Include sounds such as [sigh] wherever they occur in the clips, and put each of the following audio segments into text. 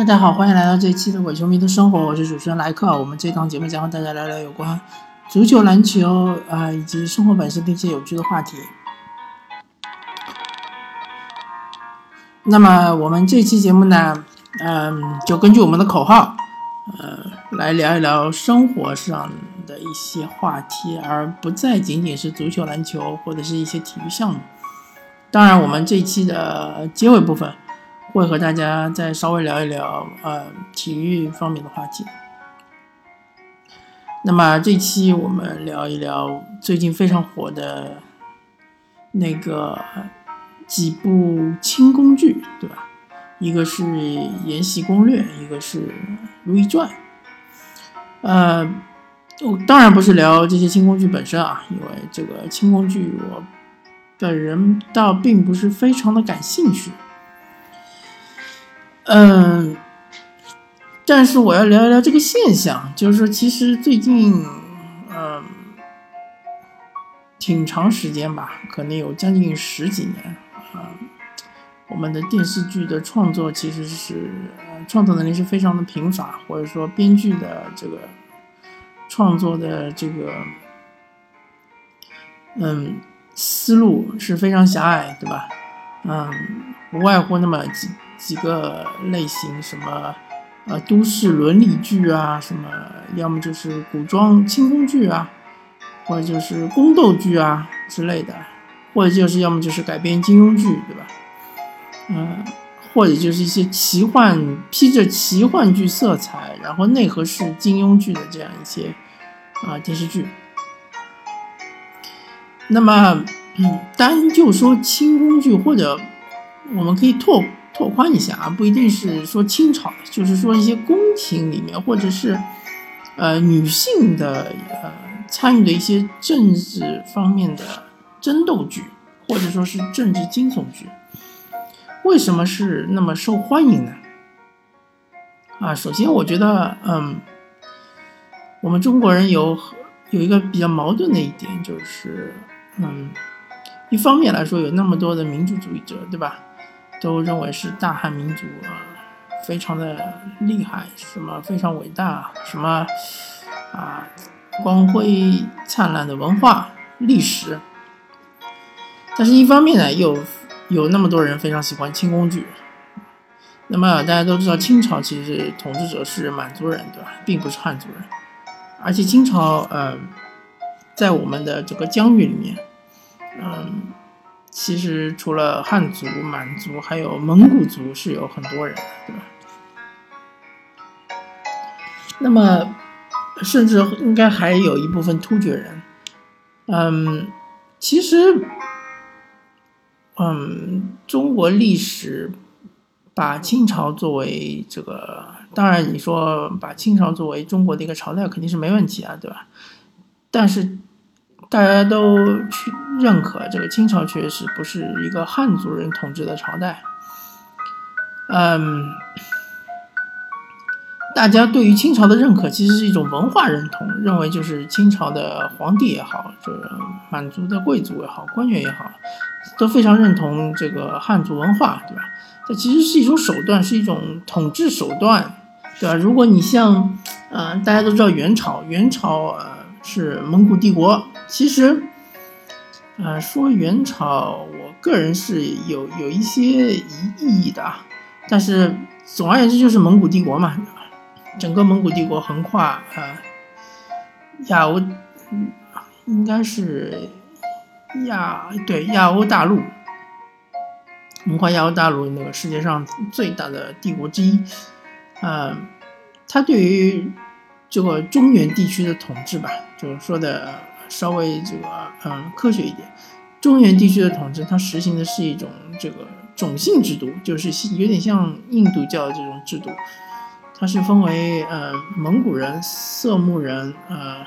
大家好，欢迎来到这一期的伪球迷的生活，我是主持人莱克。我们这档节目将和大家聊聊有关足球、篮球啊、以及生活本身的一些有趣的话题。那么我们这期节目呢，嗯，就根据我们的口号，呃，来聊一聊生活上的一些话题，而不再仅仅是足球、篮球或者是一些体育项目。当然，我们这一期的结尾部分。会和大家再稍微聊一聊呃体育方面的话题。那么这期我们聊一聊最近非常火的那个几部轻宫剧，对吧？一个是《延禧攻略》，一个是《如懿传》。呃，我当然不是聊这些轻宫剧本身啊，因为这个轻宫剧我本人倒并不是非常的感兴趣。嗯，但是我要聊一聊这个现象，就是说，其实最近，嗯，挺长时间吧，可能有将近十几年啊，我们的电视剧的创作其实是创作能力是非常的贫乏，或者说编剧的这个创作的这个，嗯，思路是非常狭隘，对吧？嗯，不外乎那么几。几个类型，什么呃都市伦理剧啊，什么要么就是古装轻宫剧啊，或者就是宫斗剧啊之类的，或者就是要么就是改编金庸剧，对吧？嗯，或者就是一些奇幻披着奇幻剧色彩，然后内核是金庸剧的这样一些啊电视剧。那么，嗯，单就说轻宫剧，或者我们可以拓。拓宽一下啊，不一定是说清朝，就是说一些宫廷里面，或者是呃女性的呃参与的一些政治方面的争斗剧，或者说是政治惊悚剧，为什么是那么受欢迎呢？啊，首先我觉得，嗯，我们中国人有有一个比较矛盾的一点，就是嗯，一方面来说有那么多的民族主义者，对吧？都认为是大汉民族啊，非常的厉害，什么非常伟大，什么啊光辉灿烂的文化历史。但是，一方面呢，又有那么多人非常喜欢清宫剧。那么，大家都知道，清朝其实统治者是满族人，对吧？并不是汉族人。而且，清朝呃，在我们的这个疆域里面，嗯。其实除了汉族、满族，还有蒙古族是有很多人，对吧？那么，甚至应该还有一部分突厥人。嗯，其实，嗯，中国历史把清朝作为这个，当然你说把清朝作为中国的一个朝代肯定是没问题啊，对吧？但是。大家都去认可这个清朝确实不是一个汉族人统治的朝代，嗯，大家对于清朝的认可其实是一种文化认同，认为就是清朝的皇帝也好，这满族的贵族也好，官员也好，都非常认同这个汉族文化，对吧？这其实是一种手段，是一种统治手段，对吧？如果你像，嗯，大家都知道元朝，元朝呃是蒙古帝国。其实，呃，说元朝，我个人是有有一些疑意义的，但是总而言之就是蒙古帝国嘛，整个蒙古帝国横跨呃亚欧，应该是亚对亚欧大陆，横跨亚欧大陆那个世界上最大的帝国之一，呃，它对于这个中原地区的统治吧，就是说的。稍微这个嗯科学一点，中原地区的统治，它实行的是一种这个种姓制度，就是有点像印度教的这种制度。它是分为呃蒙古人、色目人，呃，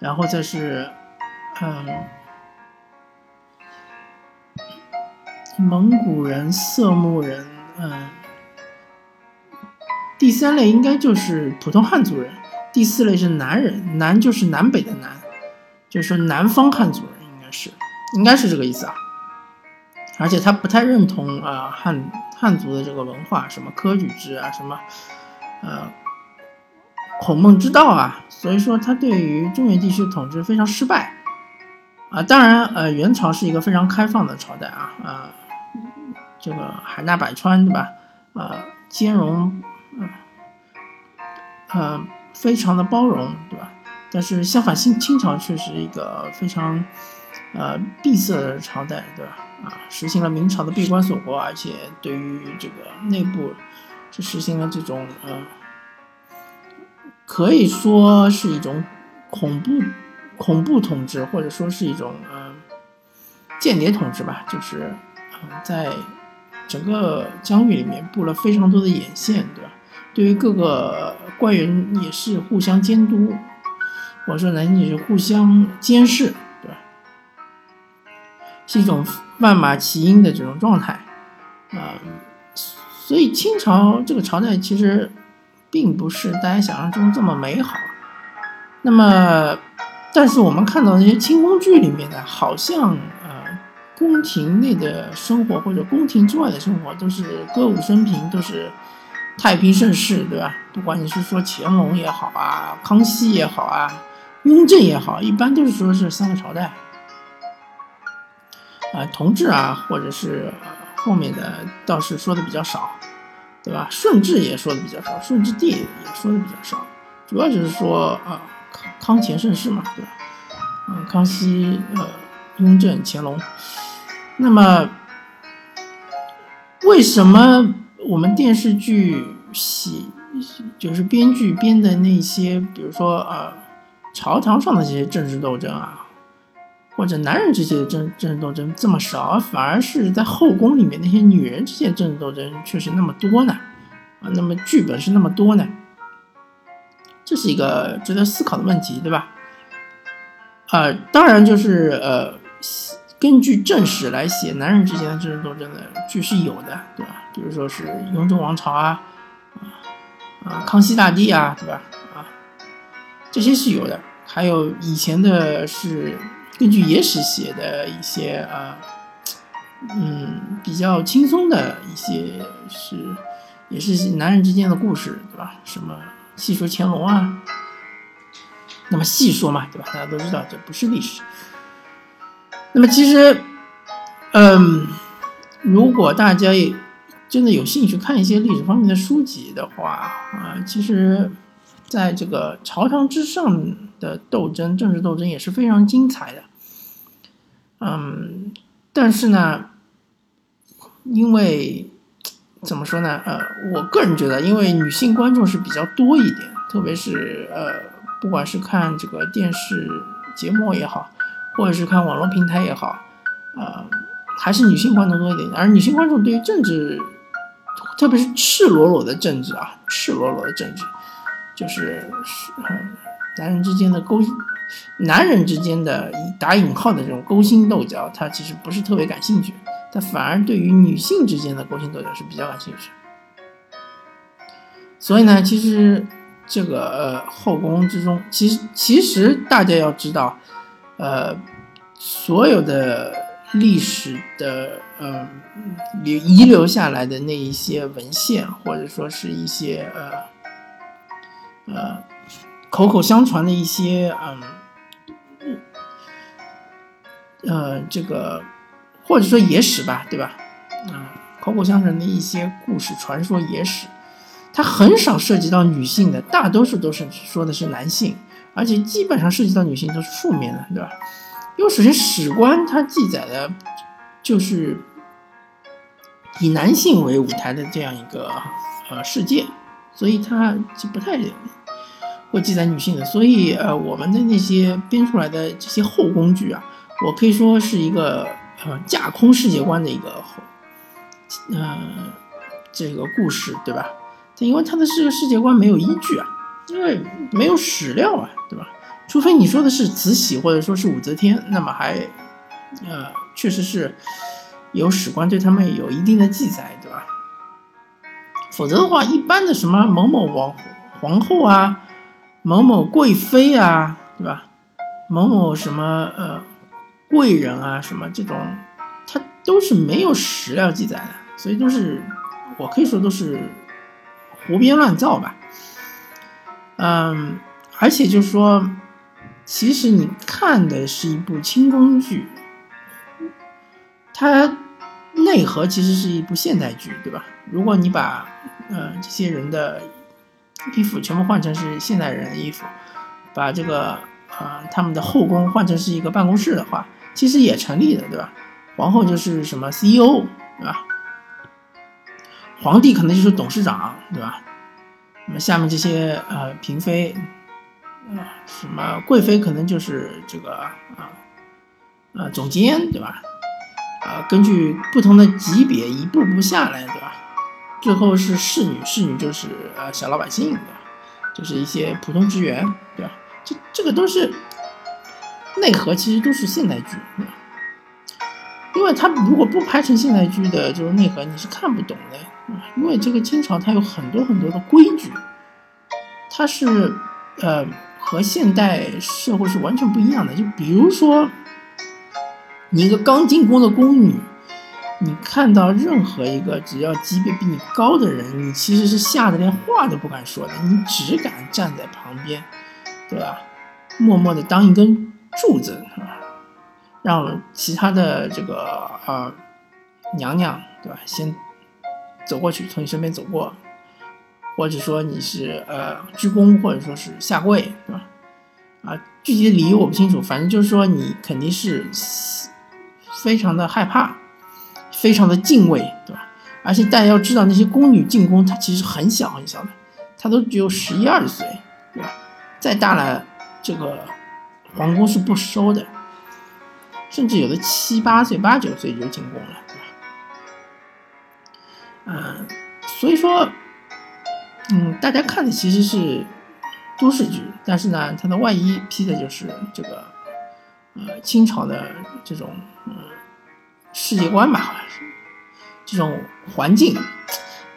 然后再是嗯蒙古人、色目人，嗯，第三类应该就是普通汉族人。第四类是南人，南就是南北的南，就是说南方汉族人应该是，应该是这个意思啊。而且他不太认同啊汉汉族的这个文化，什么科举制啊，什么呃孔孟之道啊，所以说他对于中原地区统治非常失败啊。当然，呃，元朝是一个非常开放的朝代啊，啊，这个海纳百川，对吧？啊，兼容，嗯，呃，非常的包容，对吧？但是相反，清清朝却是一个非常。呃，闭塞的朝代，对吧？啊，实行了明朝的闭关锁国，而且对于这个内部是实行了这种呃，可以说是一种恐怖恐怖统治，或者说是一种呃间谍统治吧。就是啊，在整个疆域里面布了非常多的眼线，对吧？对于各个官员也是互相监督，或者说难听点是互相监视。对吧是一种万马齐喑的这种状态，啊，所以清朝这个朝代其实并不是大家想象中这么美好。那么，但是我们看到那些清宫剧里面的，好像呃，宫廷内的生活或者宫廷之外的生活都是歌舞升平，都是太平盛世，对吧？不管你是说乾隆也好啊，康熙也好啊，雍正也好，一般都是说这三个朝代。啊，同治啊，或者是后面的倒是说的比较少，对吧？顺治也说的比较少，顺治帝也说的比较少，主要就是说啊，康康乾盛世嘛，对吧？嗯，康熙、呃，雍正、乾隆。那么，为什么我们电视剧写，就是编剧编的那些，比如说呃，朝堂上的这些政治斗争啊？或者男人之间的政政治斗争这么少，反而是在后宫里面那些女人之间政治斗争却是那么多呢？啊，那么剧本是那么多呢？这是一个值得思考的问题，对吧？啊，当然就是呃，根据正史来写男人之间的政治斗争的剧是有的，对吧？比如说是雍正王朝啊，啊，康熙大帝啊，对吧？啊，这些是有的，还有以前的是。根据野史写的一些啊，嗯，比较轻松的一些是，也是男人之间的故事，对吧？什么细说乾隆啊，那么细说嘛，对吧？大家都知道这不是历史。那么其实，嗯，如果大家也真的有兴趣看一些历史方面的书籍的话啊，其实。在这个朝堂之上的斗争，政治斗争也是非常精彩的。嗯，但是呢，因为怎么说呢？呃，我个人觉得，因为女性观众是比较多一点，特别是呃，不管是看这个电视节目也好，或者是看网络平台也好，呃，还是女性观众多一点。而女性观众对于政治，特别是赤裸裸的政治啊，赤裸裸的政治。就是是男人之间的勾，男人之间的打引号的这种勾心斗角，他其实不是特别感兴趣，他反而对于女性之间的勾心斗角是比较感兴趣。所以呢，其实这个呃后宫之中，其实其实大家要知道，呃，所有的历史的呃留遗留下来的那一些文献，或者说是一些呃。呃，口口相传的一些，嗯，呃，这个或者说野史吧，对吧？啊，口口相传的一些故事、传说、野史，它很少涉及到女性的，大多数都是说的是男性，而且基本上涉及到女性都是负面的，对吧？因为首先史官它记载的，就是以男性为舞台的这样一个呃世界。所以它就不太会记载女性的，所以呃，我们的那些编出来的这些后宫剧啊，我可以说是一个呃架空世界观的一个后呃这个故事，对吧？它因为它的这个世界观没有依据啊，因为没有史料啊，对吧？除非你说的是慈禧或者说是武则天，那么还呃确实是有史官对他们有一定的记载，对吧？否则的话，一般的什么某某王皇后啊，某某贵妃啊，对吧？某某什么呃贵人啊，什么这种，它都是没有史料记载的，所以都是我可以说都是胡编乱造吧。嗯，而且就是说，其实你看的是一部清宫剧，它内核其实是一部现代剧，对吧？如果你把呃这些人的衣服全部换成是现代人的衣服，把这个呃他们的后宫换成是一个办公室的话，其实也成立的，对吧？皇后就是什么 CEO，对吧？皇帝可能就是董事长，对吧？那么下面这些呃嫔妃，呃什么贵妃可能就是这个啊呃总监，对吧？啊，根据不同的级别一步步下来，对吧？最后是侍女，侍女就是呃小老百姓，对吧？就是一些普通职员，对吧？这这个都是内核，其实都是现代剧，对吧？因为它如果不拍成现代剧的就是内核，你是看不懂的。因为这个清朝它有很多很多的规矩，它是呃和现代社会是完全不一样的。就比如说，你一个刚进宫的宫女，你看到任何一个只要级别比你高的人，你其实是吓得连话都不敢说的，你只敢站在旁边，对吧？默默的当一根柱子，是吧？让其他的这个呃娘娘，对吧？先走过去，从你身边走过，或者说你是呃鞠躬，或者说是下跪，对吧？啊，具体的理由我不清楚，反正就是说你肯定是非常的害怕，非常的敬畏，对吧？而且大家要知道，那些宫女进宫，她其实很小很小的，她都只有十一二岁，对吧？再大了，这个皇宫是不收的。甚至有的七八岁、八九岁就进宫了，对吧？嗯，所以说，嗯，大家看的其实是都市剧，但是呢，它的外衣披的就是这个呃清朝的这种嗯世界观吧，好像是这种环境。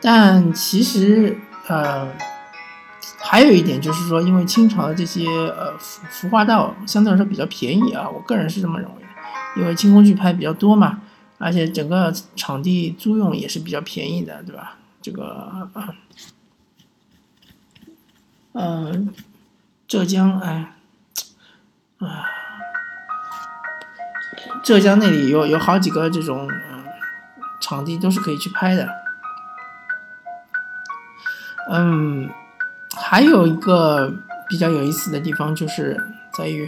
但其实呃还有一点就是说，因为清朝的这些呃服服化道相对来说比较便宜啊，我个人是这么认为。因为清宫剧拍比较多嘛，而且整个场地租用也是比较便宜的，对吧？这个，嗯，浙江，哎，啊，浙江那里有有好几个这种场地都是可以去拍的。嗯，还有一个比较有意思的地方就是在于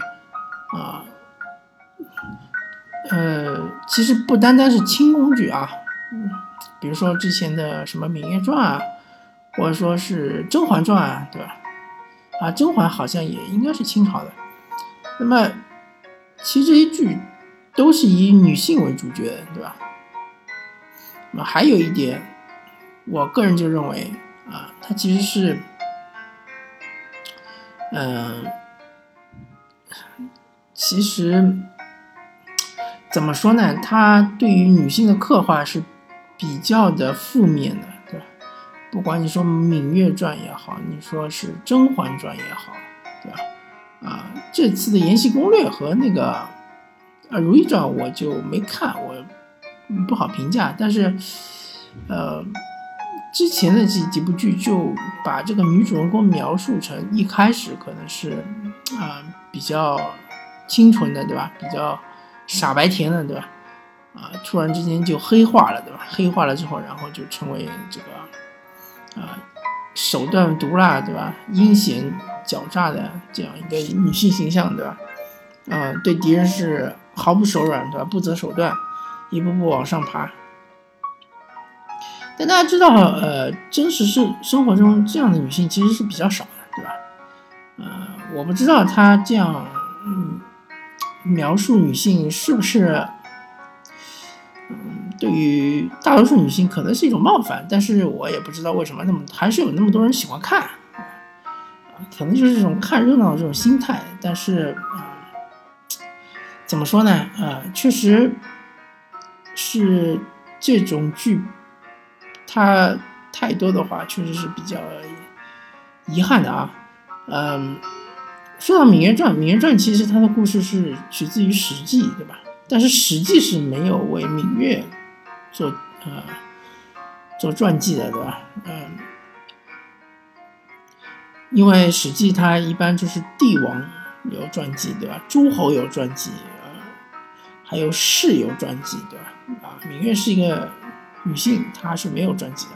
啊。其实不单单是清宫剧啊，嗯，比如说之前的什么《芈月传》啊，或者说是《甄嬛传》啊，对吧？啊，甄嬛好像也应该是清朝的。那么，其实这些剧都是以女性为主角，对吧？那么还有一点，我个人就认为啊，它其实是，嗯，其实。怎么说呢？他对于女性的刻画是比较的负面的，对吧？不管你说《芈月传》也好，你说是《甄嬛传》也好，对吧？啊，这次的《延禧攻略》和那个啊《如懿传》我就没看，我不好评价。但是，呃，之前的几几部剧就把这个女主人公描述成一开始可能是啊比较清纯的，对吧？比较。傻白甜的，对吧？啊，突然之间就黑化了，对吧？黑化了之后，然后就成为这个啊，手段毒辣，对吧？阴险狡诈的这样一个女性形象，对吧？啊，对敌人是毫不手软，对吧？不择手段，一步步往上爬。但大家知道，呃，真实是生活中这样的女性其实是比较少的，对吧？呃，我不知道她这样，嗯。描述女性是不是，嗯，对于大多数女性可能是一种冒犯，但是我也不知道为什么那么还是有那么多人喜欢看，可能就是这种看热闹的这种心态。但是，怎么说呢？啊，确实是这种剧，它太多的话，确实是比较遗憾的啊，嗯。说到《芈月传》，《芈月传》其实它的故事是取自于《史记》，对吧？但是《史记》是没有为芈月做呃做传记的，对吧？嗯，因为《史记》它一般就是帝王有传记，对吧？诸侯有传记，呃，还有士有传记，对吧？啊，芈月是一个女性，她是没有传记的，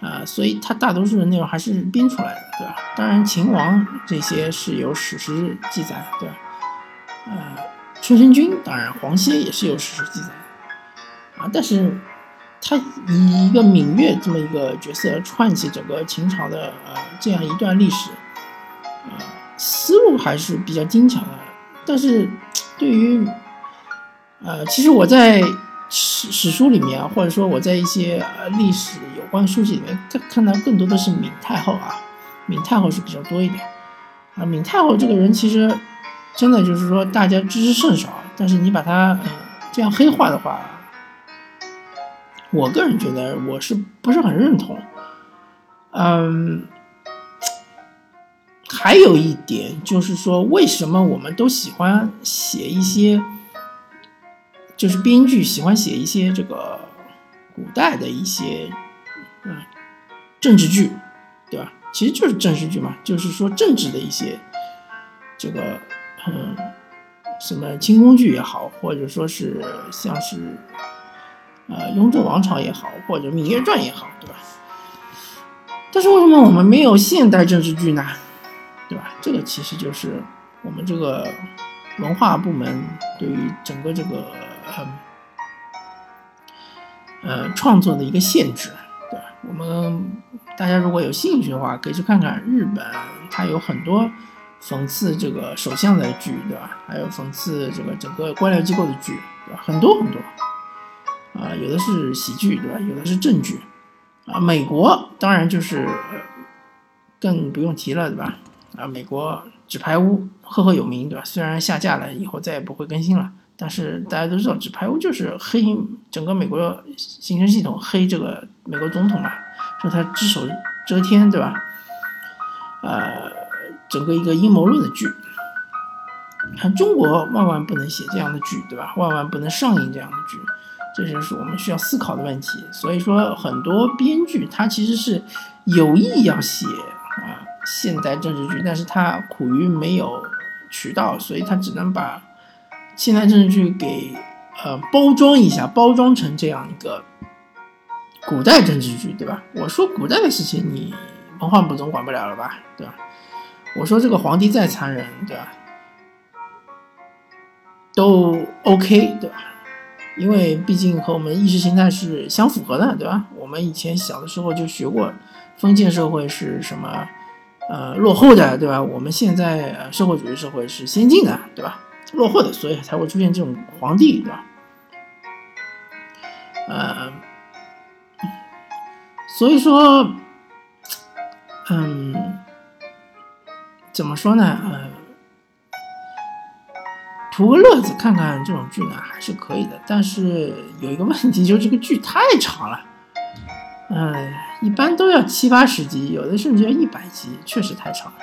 啊，所以它大多数的内容还是编出来的，对吧？当然，秦王这些是有史实记载，对吧？呃，春申君，当然黄歇也是有史实记载，啊，但是。他以一个芈月这么一个角色串起整个秦朝的呃这样一段历史，呃，思路还是比较精巧的。但是，对于呃，其实我在史史书里面啊，或者说我在一些呃历史有关书籍里面，看看到更多的是闵太后啊，闵太后是比较多一点啊。闵太后这个人其实真的就是说大家知之甚少，但是你把他呃这样黑化的话。我个人觉得我是不是很认同？嗯，还有一点就是说，为什么我们都喜欢写一些，就是编剧喜欢写一些这个古代的一些嗯政治剧，对吧？其实就是政治剧嘛，就是说政治的一些这个嗯什么清宫剧也好，或者说是像是。呃，雍正王朝也好，或者《芈月传》也好，对吧？但是为什么我们没有现代政治剧呢？对吧？这个其实就是我们这个文化部门对于整个这个呃创作的一个限制，对吧？我们大家如果有兴趣的话，可以去看看日本，它有很多讽刺这个首相的剧，对吧？还有讽刺这个整个官僚机构的剧，对吧？很多很多。啊，有的是喜剧，对吧？有的是正剧，啊，美国当然就是更不用提了，对吧？啊，美国《纸牌屋》赫赫有名，对吧？虽然下架了，以后再也不会更新了，但是大家都知道，《纸牌屋》就是黑整个美国行政系统，黑这个美国总统嘛，说他只手遮天，对吧？呃，整个一个阴谋论的剧，看中国万万不能写这样的剧，对吧？万万不能上映这样的剧。这就是我们需要思考的问题。所以说，很多编剧他其实是有意要写啊现代政治剧，但是他苦于没有渠道，所以他只能把现代政治剧给呃包装一下，包装成这样一个古代政治剧，对吧？我说古代的事情，你文化部总管不了了吧，对吧？我说这个皇帝再残忍，对吧？都 OK，对吧？因为毕竟和我们意识形态是相符合的，对吧？我们以前小的时候就学过，封建社会是什么，呃，落后的，对吧？我们现在社会主义社会是先进的，对吧？落后的，所以才会出现这种皇帝，对吧？呃，所以说，嗯，怎么说呢？呃。图个乐子，看看这种剧呢还是可以的，但是有一个问题，就是这个剧太长了，嗯，一般都要七八十集，有的甚至要一百集，确实太长了，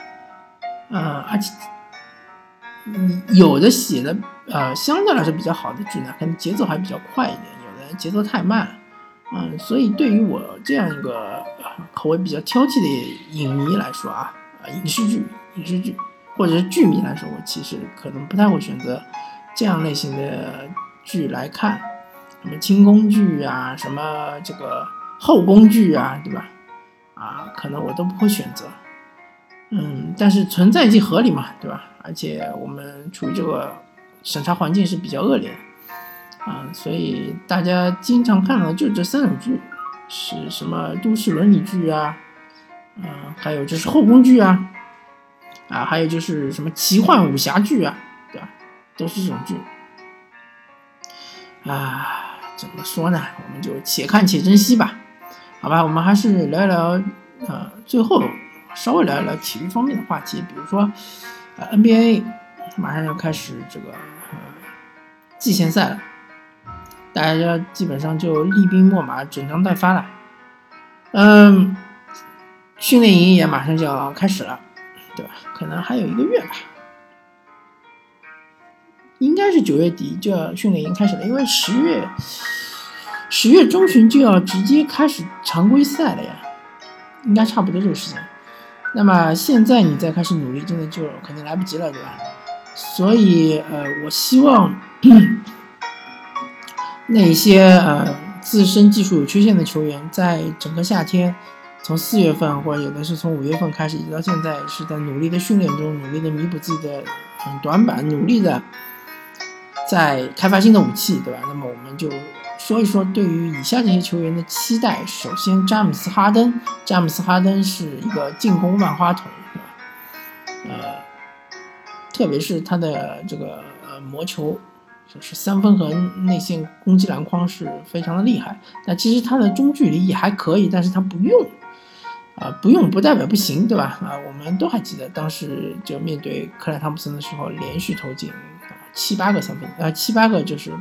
嗯，而且，你有的写的呃相对来说比较好的剧呢，可能节奏还比较快一点，有的节奏太慢，嗯，所以对于我这样一个口味比较挑剔的影迷来说啊，啊，影视剧，影视剧。或者是剧迷来说，我其实可能不太会选择这样类型的剧来看，什么清宫剧啊，什么这个后宫剧啊，对吧？啊，可能我都不会选择。嗯，但是存在即合理嘛，对吧？而且我们处于这个审查环境是比较恶劣的，啊，所以大家经常看到的就这三种剧，是什么都市伦理剧啊，嗯，还有就是后宫剧啊。啊，还有就是什么奇幻武侠剧啊，对吧？都是这种剧。啊，怎么说呢？我们就且看且珍惜吧。好吧，我们还是聊一聊，呃，最后稍微聊一聊体育方面的话题，比如说，呃，NBA 马上要开始这个季前赛了，大家基本上就厉兵秣马，整装待发了。嗯，训练营也马上就要开始了。对吧？可能还有一个月吧，应该是九月底就要训练营开始了。因为十月，十月中旬就要直接开始常规赛了呀，应该差不多这个时间。那么现在你再开始努力，真的就肯定来不及了，对吧？所以，呃，我希望 [clears throat] 那些呃自身技术有缺陷的球员，在整个夏天，从四月份或者有的是从五月份开始，一直到现在，是在努力的训练中，努力的弥补自己的嗯短板，努力的在开发新的武器，对吧？那么我们就。说一说对于以下这些球员的期待。首先，詹姆斯·哈登，詹姆斯·哈登是一个进攻万花筒，呃，特别是他的这个呃魔球，就是三分和内线攻击篮筐是非常的厉害。那其实他的中距离也还可以，但是他不用，啊，不用不代表不行，对吧？啊，我们都还记得当时就面对克莱·汤普森的时候，连续投进七八个三分，呃，七八个就是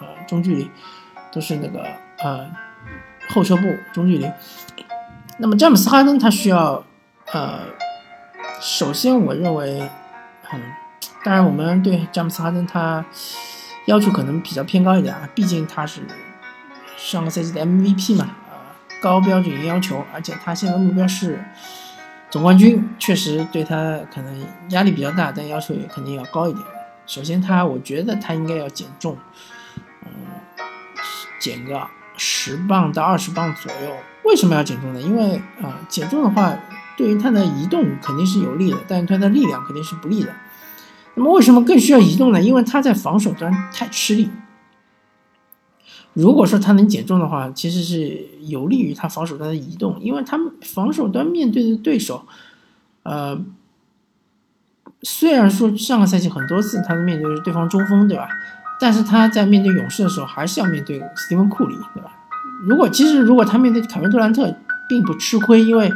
呃中距离。都是那个呃后撤步中距离。那么詹姆斯哈登他需要呃，首先我认为，嗯，当然我们对詹姆斯哈登他要求可能比较偏高一点啊，毕竟他是上个赛季的 MVP 嘛，啊，高标准要求，而且他现在目标是总冠军，确实对他可能压力比较大，但要求也肯定要高一点。首先他我觉得他应该要减重。减个十磅到二十磅左右，为什么要减重呢？因为啊，减重的话，对于他的移动肯定是有利的，但是他的力量肯定是不利的。那么为什么更需要移动呢？因为他在防守端太吃力。如果说他能减重的话，其实是有利于他防守端的移动，因为他们防守端面对的对手，呃，虽然说上个赛季很多次他的面对是对方中锋，对吧？但是他在面对勇士的时候，还是要面对斯蒂芬库里，对吧？如果其实如果他面对凯文杜兰特，并不吃亏，因为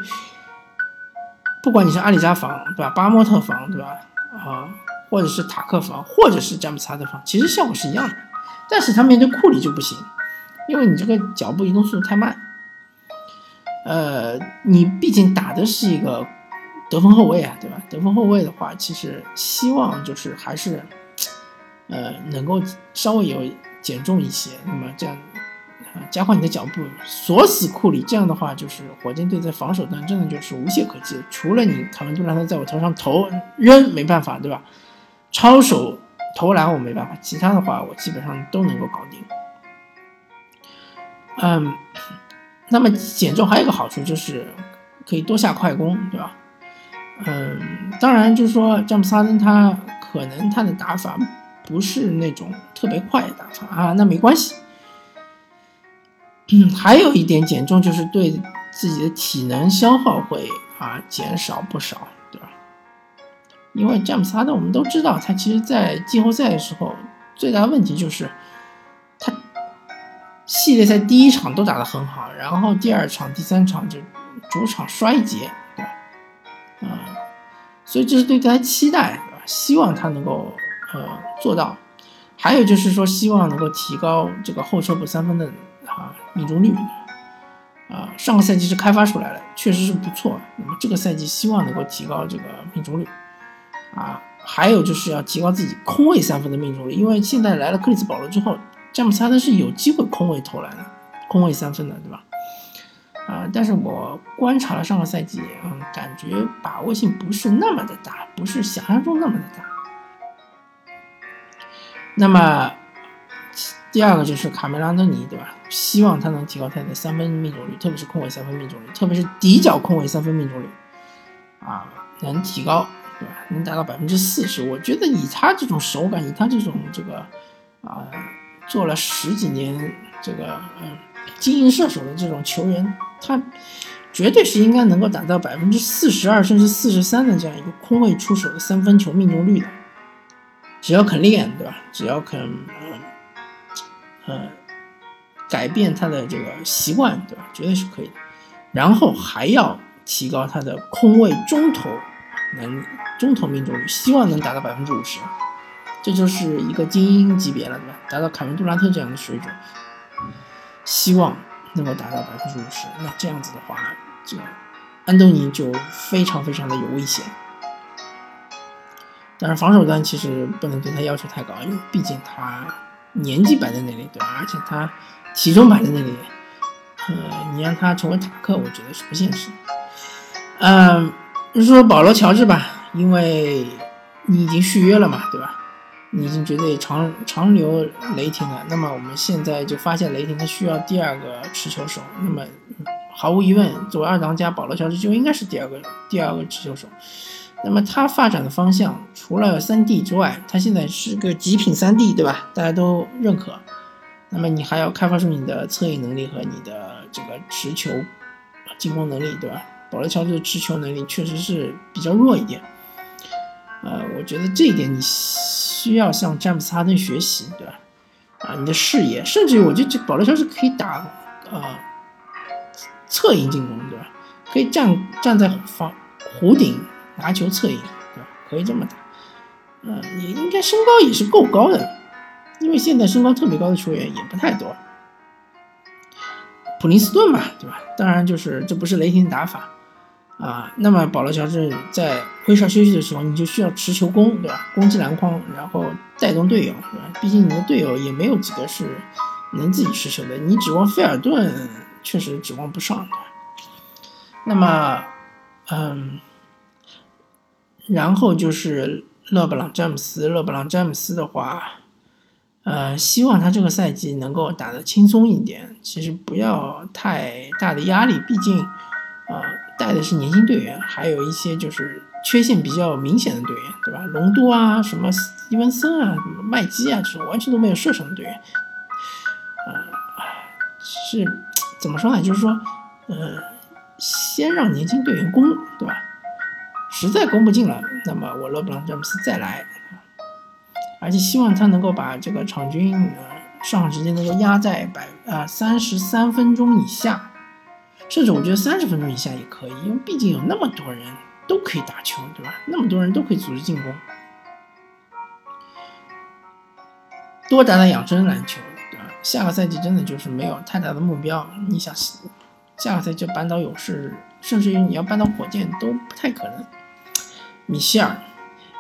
不管你是阿里扎防，对吧？巴莫特防，对吧？啊，或者是塔克防，或者是詹姆斯哈登防，其实效果是一样的。但是他面对库里就不行，因为你这个脚步移动速度太慢。呃，你毕竟打的是一个得分后卫啊，对吧？得分后卫的话，其实希望就是还是。呃，能够稍微有减重一些，那么这样，加快你的脚步，锁死库里，这样的话，就是火箭队在防守端真的就是无懈可击。除了你凯文杜兰特在我头上投扔没办法，对吧？抄手投篮我没办法，其他的话我基本上都能够搞定。嗯，那么减重还有一个好处就是可以多下快攻，对吧？嗯，当然就是说詹姆斯哈登他可能他的打法。不是那种特别快的打法啊，那没关系。嗯，还有一点减重就是对自己的体能消耗会啊减少不少，对吧？因为詹姆斯哈登我们都知道，他其实在季后赛的时候最大的问题就是他系列赛第一场都打得很好，然后第二场、第三场就主场衰竭，对吧？啊，所以这是对他期待，希望他能够。呃，做到，还有就是说，希望能够提高这个后撤步三分的啊命中率，啊，上个赛季是开发出来了，确实是不错。那么这个赛季希望能够提高这个命中率，啊，还有就是要提高自己空位三分的命中率，因为现在来了克里斯保罗之后，詹姆斯哈登是有机会空位投篮的，空位三分的，对吧？啊，但是我观察了上个赛季，嗯，感觉把握性不是那么的大，不是想象中那么的大。那么，第二个就是卡梅拉德尼，对吧？希望他能提高他的三分命中率，特别是空位三分命中率，特别是底角空位三分命中率，啊，能提高，对吧？能达到百分之四十。我觉得以他这种手感，以他这种这个啊，做了十几年这个嗯精英射手的这种球员，他绝对是应该能够达到百分之四十二甚至四十三的这样一个空位出手的三分球命中率的。只要肯练，对吧？只要肯，呃，呃，改变他的这个习惯，对吧？绝对是可以的。然后还要提高他的空位中投能中投命中率，希望能达到百分之五十。这就是一个精英级别了，对吧？达到凯文杜兰特这样的水准，希望能够达到百分之五十。那这样子的话，这个安东尼就非常非常的有危险。但是防守端其实不能对他要求太高，因为毕竟他年纪摆在那里，对吧？而且他体重摆在那里，呃，你让他成为塔克，我觉得是不现实。嗯，说保罗乔治吧，因为你已经续约了嘛，对吧？你已经绝对长长留雷霆了。那么我们现在就发现雷霆他需要第二个持球手。那么毫无疑问，作为二当家，保罗乔治就应该是第二个第二个持球手。那么他发展的方向，除了三 D 之外，他现在是个极品三 D，对吧？大家都认可。那么你还要开发出你的策应能力和你的这个持球进攻能力，对吧？保罗乔治的持球能力确实是比较弱一点。呃，我觉得这一点你需要向詹姆斯哈登学习，对吧？啊，你的视野，甚至于我觉得这保罗乔治可以打呃侧翼进攻，对吧？可以站站在防弧顶拿球侧影，对吧？可以这么打。嗯，也应该身高也是够高的，因为现在身高特别高的球员也不太多。普林斯顿嘛，对吧？当然就是这不是雷霆打法。啊，那么保罗乔治在威少休息的时候，你就需要持球攻，对吧？攻击篮筐，然后带动队友，对吧？毕竟你的队友也没有几个是能自己持球的，你指望菲尔顿确实指望不上，对吧？那么，嗯，然后就是勒布朗詹姆斯，勒布朗詹姆斯的话，呃，希望他这个赛季能够打得轻松一点，其实不要太大的压力，毕竟，啊。带的是年轻队员，还有一些就是缺陷比较明显的队员，对吧？隆多啊，什么伊文森啊，什么麦基啊，这种完全都没有射程的队员，啊，是怎么说呢？就是说，呃，先让年轻队员攻，对吧？实在攻不进了，那么我勒布朗詹姆斯再来，而且希望他能够把这个场均呃上场时间能够压在百啊三十三分钟以下。甚至我觉得三十分钟以下也可以，因为毕竟有那么多人都可以打球，对吧？那么多人都可以组织进攻，多打打养生篮球，对吧？下个赛季真的就是没有太大的目标，你想下个赛季扳倒勇士，甚至于你要扳倒火箭都不太可能。米歇尔，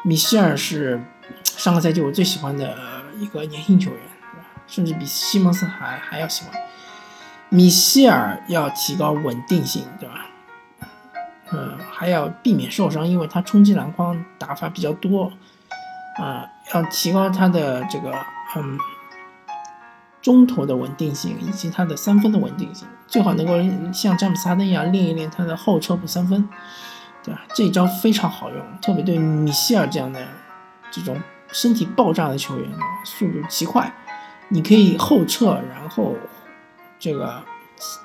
米歇尔是上个赛季我最喜欢的一个年轻球员，甚至比西蒙斯还还要喜欢。米歇尔要提高稳定性，对吧？嗯，还要避免受伤，因为他冲击篮筐打法比较多，啊，要提高他的这个嗯中投的稳定性以及他的三分的稳定性，最好能够像詹姆斯哈登一样练一练他的后撤步三分，对吧？这一招非常好用，特别对米歇尔这样的这种身体爆炸的球员，速度极快，你可以后撤，然后。这个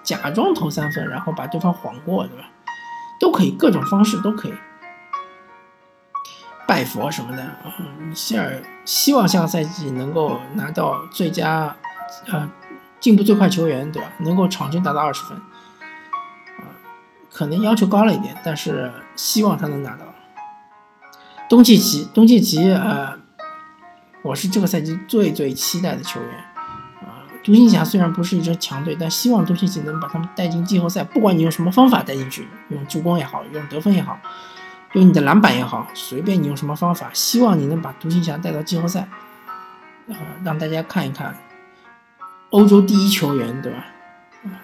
假装投三分，然后把对方晃过，对吧？都可以，各种方式都可以。拜佛什么的，米歇尔希望下个赛季能够拿到最佳，呃，进步最快球员，对吧？能够场均达到二十分，啊，可能要求高了一点，但是希望他能拿到。东契奇，东契奇，呃，我是这个赛季最最期待的球员。啊独行侠虽然不是一支强队，但希望独行侠能把他们带进季后赛。不管你用什么方法带进去，用助攻也好，用得分也好，用你的篮板也好，随便你用什么方法，希望你能把独行侠带到季后赛，呃，让大家看一看欧洲第一球员，对吧？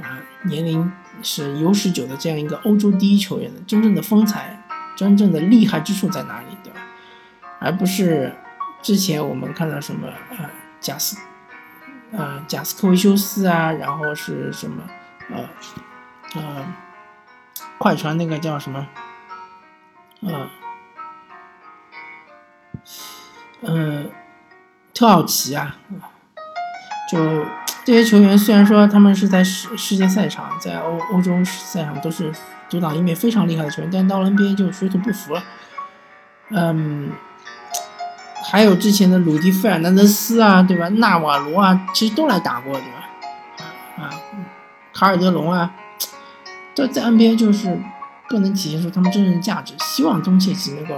啊，年龄是有史久的这样一个欧洲第一球员的真正的风采，真正的厉害之处在哪里，对吧？而不是之前我们看到什么啊，贾斯。呃，贾斯科维修斯啊，然后是什么？呃，呃，快船那个叫什么？呃，呃，特奥奇啊，就这些球员，虽然说他们是在世世界赛场，在欧欧洲赛场都是独当一面非常厉害的球员，但到了 NBA 就水土不服了。嗯。还有之前的鲁迪·费尔南德斯啊，对吧？纳瓦罗啊，其实都来打过，对吧？啊，卡尔德隆啊，这在 NBA 就是不能体现出他们真正的价值。希望东契奇能够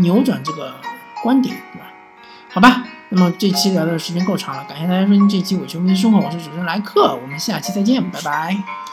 扭转这个观点，对吧？好吧，那么这期聊的时间够长了，感谢大家收听这期《伪球迷的生活》，我是主持人莱克，我们下期再见，拜拜。